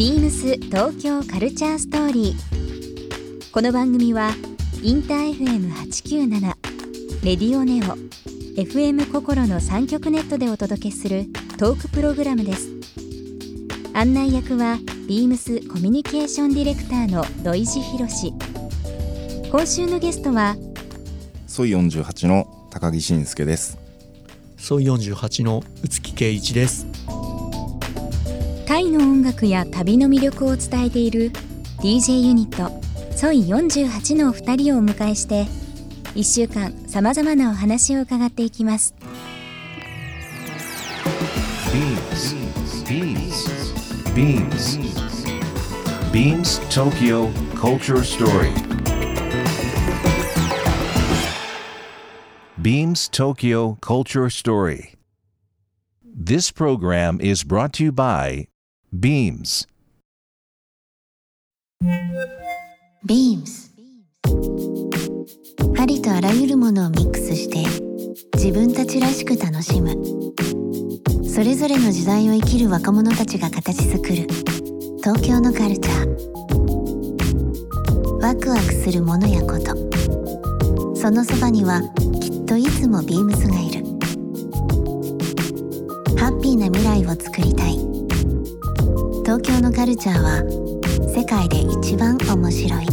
ビームス東京カルチャーストーリー。この番組はインター FM897 レディオネオ FM 心の三極ネットでお届けするトークプログラムです。案内役はビームスコミュニケーションディレクターの土井博志。今週のゲストはソイ48の高木慎介ですソイ48の宇月圭一ですタイの音楽や旅の魅力を伝えている DJ ユニットソイ48のお二人をお迎えして1週間さまざまなお話を伺っていきます BeamsBeamsBeamsTokyo Culture Story Beams Tokyo Culture Story. This program is brought to you by Beams. Beams. ありとあらゆるものをミックスして自分たちらしく楽しむ。それぞれの時代を生きる若者たちが形作る。東京のカルチャー。ワクワクするものやこと。そのそばにはきっといつもビームスがいる。ハッピーな未来をつくり東京のカルチャーは世界で一番面白い。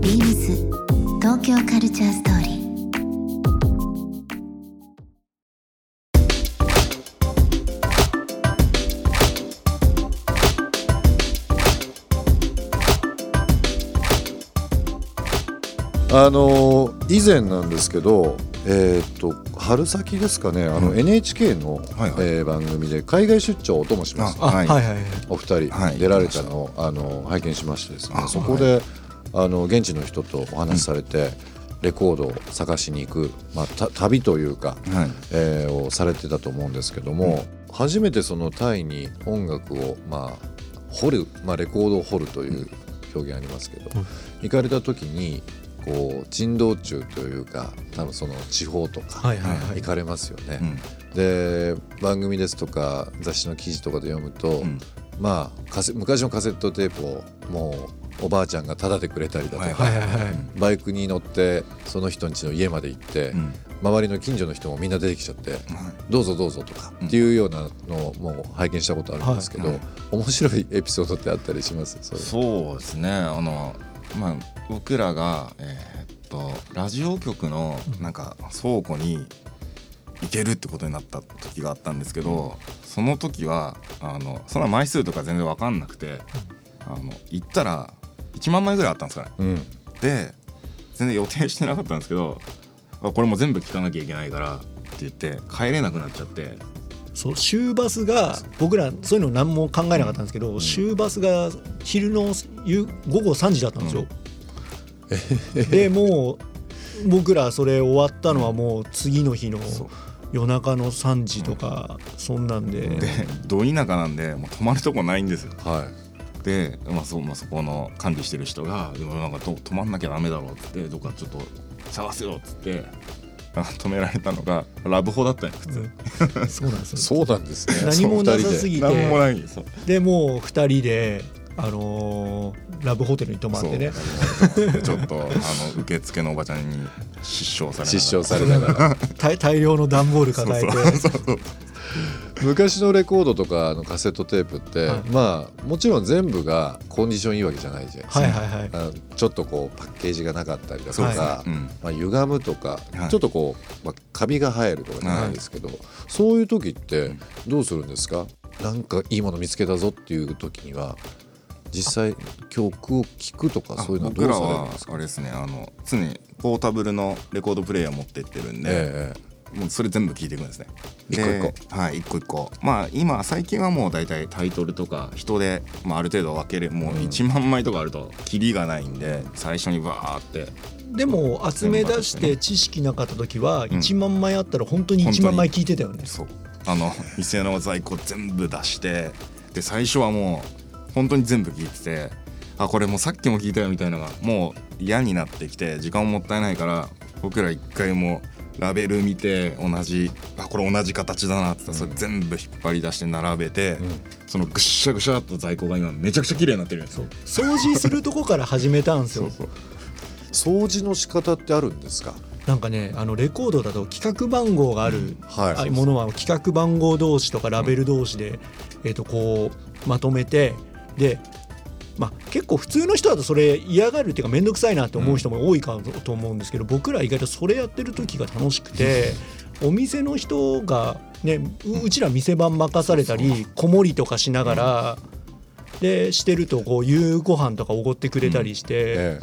ビームス東京カルチャーストーリー。あの以前なんですけど、えー、と春先ですかねあの NHK の、はいはい。えー番組で海外出張お供します。あはい。はいはいはい。お二人はい。出られたのを、あの拝見しましてですねあそこで、あの現地の人とお話しされて、レコードを探しに行く、まあ、た旅というか、はい。えーをされてたと思うんですけども、初めてそのタイに音楽を、まあ、掘る、まあ、レコードを掘るという表現ありますけど、行かれた時にこう珍道中というか多分その地方とかはいはいはい。行かれますよね。うん。で番組ですとか雑誌の記事とかで読むと、うん。まあカセ昔のカセットテープをもうおばあちゃんがタダでくれたりだとか、はいはいはい。はいバイクに乗ってその人ん家の家まで行って、うん。周りの近所の人もみんな出てきちゃって、どうぞどうぞとかうん。っていうようなのをもう拝見したことあるんですけど、はい面白いエピソードってあったりします？そうですね。あのまあ僕らがえーっとラジオ局のなんか倉庫に行けるってことになった時があったんですけどその時はあのそんな枚数とか全然分かんなくてあの行ったら1万枚ぐらいあったんですかね。うん。で全然予定してなかったんですけどあこれも全部聞かなきゃいけないからって言って帰れなくなっちゃって。そう終バスが僕らそういうの何も考えなかったんですけど、終バスが昼の夕午後3時だったんですよ、でもう僕らそれ終わったのはもう次の日の夜中の3時とかそんなんで、でど田舎なんでもう泊まるとこないんですよ。はい。で、まあそうまあ、そこの管理してる人が「でもなんかと泊まんなきゃダメだろ」っつって「どっかちょっと探せよ」っつってあ止められたのがラブホだったんよ普通、うん。そうなんですよ。そうなんですね。何もなさすぎぎなんもてないそうでもう2人で、あのーラブホテルに泊まってね。ちょっとあの受付のおばちゃんに失笑されながら。失笑されながら。大 大量の段ボール抱えて。昔のレコードとかのカセットテープって、はい。まあもちろん全部がコンディションいいわけじゃないじゃないですか、はい。はいちょっとこうパッケージがなかったりだとか、まあ、歪むとか、はい。ちょっとこう、まあ、カビが生えるとかじゃないですけど、そういう時ってどうするんですか？なんかいいもの見つけたぞっていう時には実際曲を聴くとかあそういうのはどう僕らはされるんですか？あれですねあの常にポータブルのレコードプレイヤー持ってってるんで、えもうそれ全部聞いていくんですね。一個一個。ではい一個一個。まあ今最近はもう大体タイトルとか人で、まあ、ある程度分けれもう1万枚とかあるとキリがないんで最初にバーって。でも集め出して知識なかった時は1万枚あったら本当に1万枚聞いてたよね、そう。あの店の在庫全部出してで最初はもう本当に全部聞いててあこれもうさっきも聞いたよみたいなのがもう嫌になってきて時間ももったいないから僕ら一回もラベル見て同じあこれ同じ形だなって言ったらそれ全部引っ張り出して並べて、そのぐっしゃぐしゃっと在庫が今めちゃくちゃ綺麗になってるんですよ。掃除するとこから始めたんですよ。そう掃除の仕方ってあるんですか？なんかねあのレコードだと企画番号がある、はい。あものは企画番号同士とかラベル同士で、えー、とこうまとめてで、まあ、結構普通の人だとそれ嫌がるっていうか面倒くさいなって思う人も多いかと思うんですけど、僕ら意外とそれやってる時が楽しくてお店の人が、ね、ううちら店番任されたり子守りとかしながら。でしてるとこう夕ご飯とかおごってくれたりして、え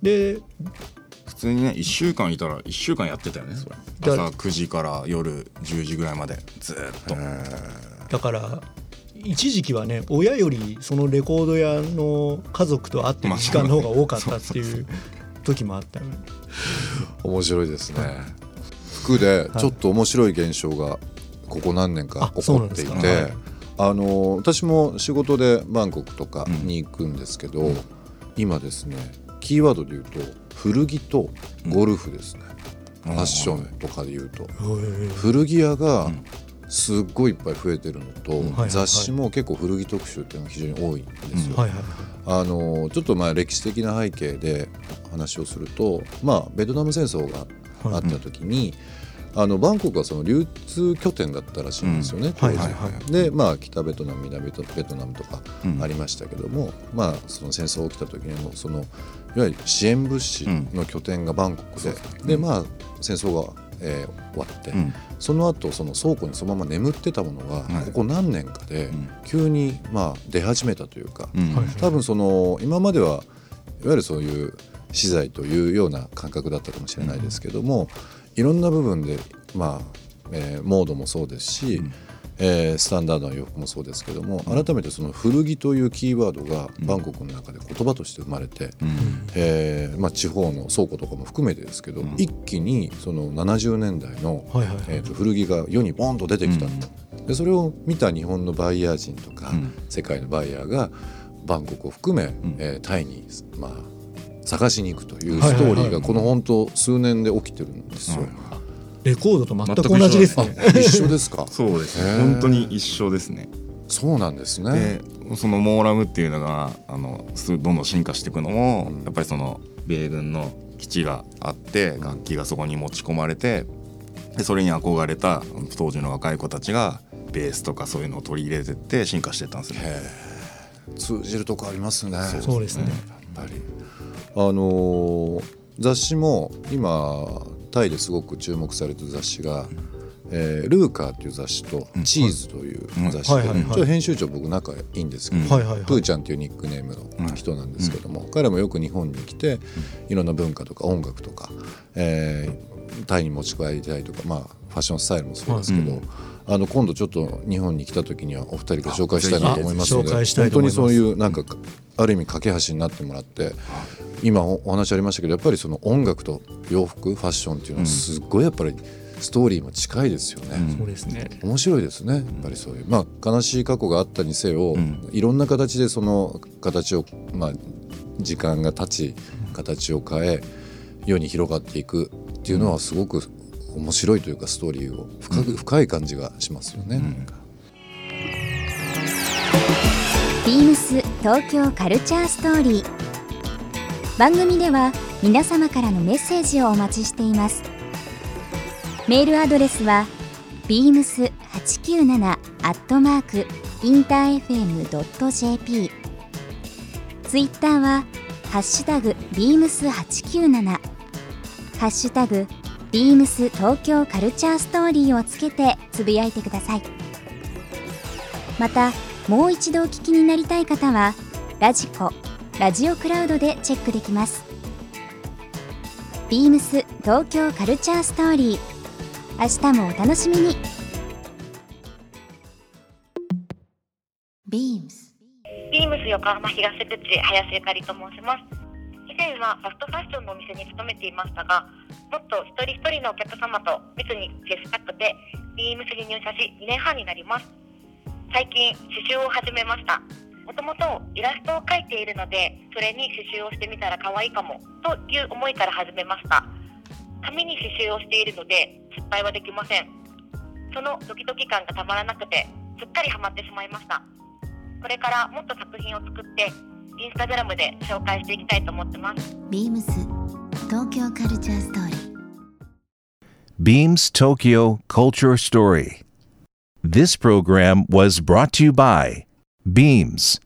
で普通にね1週間いたら1週間やってたよね。それだ朝9時から夜10時ぐらいまでずーっと、だから一時期はね親よりそのレコード屋の家族と会ってる時間の方が多かったっていう時もあったよね。え面白いですね。服でちょっと面白い現象がここ何年かあ起こっていてかあの私も仕事でバンコクとかに行くんですけど、今ですねキーワードで言うと古着とゴルフですね、ファッションとかで言うと、古着屋がすっごいいっぱい増えてるのと、はいはい雑誌も結構古着特集っていうのが非常に多いんですよ。はいはいあのちょっとまあ歴史的な背景で話をすると、まあ、ベトナム戦争があった時に、あのバンコクはその流通拠点だったらしいんですよね、うん。当時、はいはい。はで、まあ、北ベトナム南ベトベトナムとかうん。ありましたけども、まあ、その戦争が起きた時にもそのいわゆる支援物資の拠点がバンコクで、でまあ、戦争が、えー終わって、うん。その後その倉庫にそのまま眠ってたものが、はい。ここ何年かでん。急にまあ出始めたというか、多分その今まではいわゆるそういう資材というような感覚だったかもしれないですけども、いろんな部分でまあ、えーモードもそうですし、えースタンダードな洋服もそうですけども、改めてその古着というキーワードがバンコクの中で言葉として生まれて、えーまあ、地方の倉庫とかも含めてですけど、一気にその70年代の、はいはいはい。えーと古着が世にボンと出てきた。と、でそれを見た日本のバイヤー人とか、ん。世界のバイヤーがバンコクを含め、えータイに、まあ、探しに行くというストーリーがこの本当数年で起きてるんですよ。レコードと全く同じですね。一緒ですか？そうですね本当に一緒ですねそうなんですね。でそのモーラムっていうのがあのすどんどん進化していくのも、やっぱりその米軍の基地があって楽器がそこに持ち込まれてでそれに憧れた当時の若い子たちがベースとかそういうのを取り入れてって進化していったんですよね。通じるとこありますね。そうですね。やっぱりあのー雑誌も今タイですごく注目されてる雑誌が、えールーカーっていう雑誌と「チーズ」という雑誌。で、編集長僕仲いいんですけど、プーちゃんっていうニックネームの人なんですけども、彼もよく日本に来ていろんな文化とか音楽とか、えータイに持ち帰りたいとか、まあ、ファッションスタイルもそうですけど、あの今度ちょっと日本に来た時にはお二人ご紹介したいなと思いますので本当にそういうなんかある意味架け橋になってもらって今おお話ありましたけどやっぱりその音楽と洋服ファッションっていうのはすっごいやっぱりストーリーも近いですよね。そうですね。面白いですねやっぱりそういう。まあ悲しい過去があったにせよ、いろんな形でその形をまあ時間が経ち形を変え世に広がっていくっていうのはすごく面白いというかストーリーを深く、深い感じがしますよね。ビームス東京カルチャーストーリー。番組では皆様からのメッセージをお待ちしています。メールアドレスは beams897 アットマークインター FM.jp ツイッターはハッシュタグ beams897 ハッシュタグビームス東京カルチャーストーリーをつけてつぶやいてください。またもう一度お聞きになりたい方はラジコラジオクラウドでチェックできます。ビームス東京カルチャーストーリー。明日もお楽しみに。ビームスビームス横浜東口林ゆかりと申します。以前はファストファッションのお店に勤めていましたがもっと一人一人のお客様と密に接したくてビームスに入社し2年半になります。最近刺繍を始めました。もともとイラストを描いているのでそれに刺繍をしてみたら可愛いかもという思いから始めました。紙に刺繍をしているので失敗はできません。そのドキドキ感がたまらなくてすっかりハマってしまいました。これからもっと作品を作ってインスタグラムで紹介していきたいと思ってますビームス東京カルチャーストーリー Beams Tokyo Culture Story. This program was brought to you by Beams.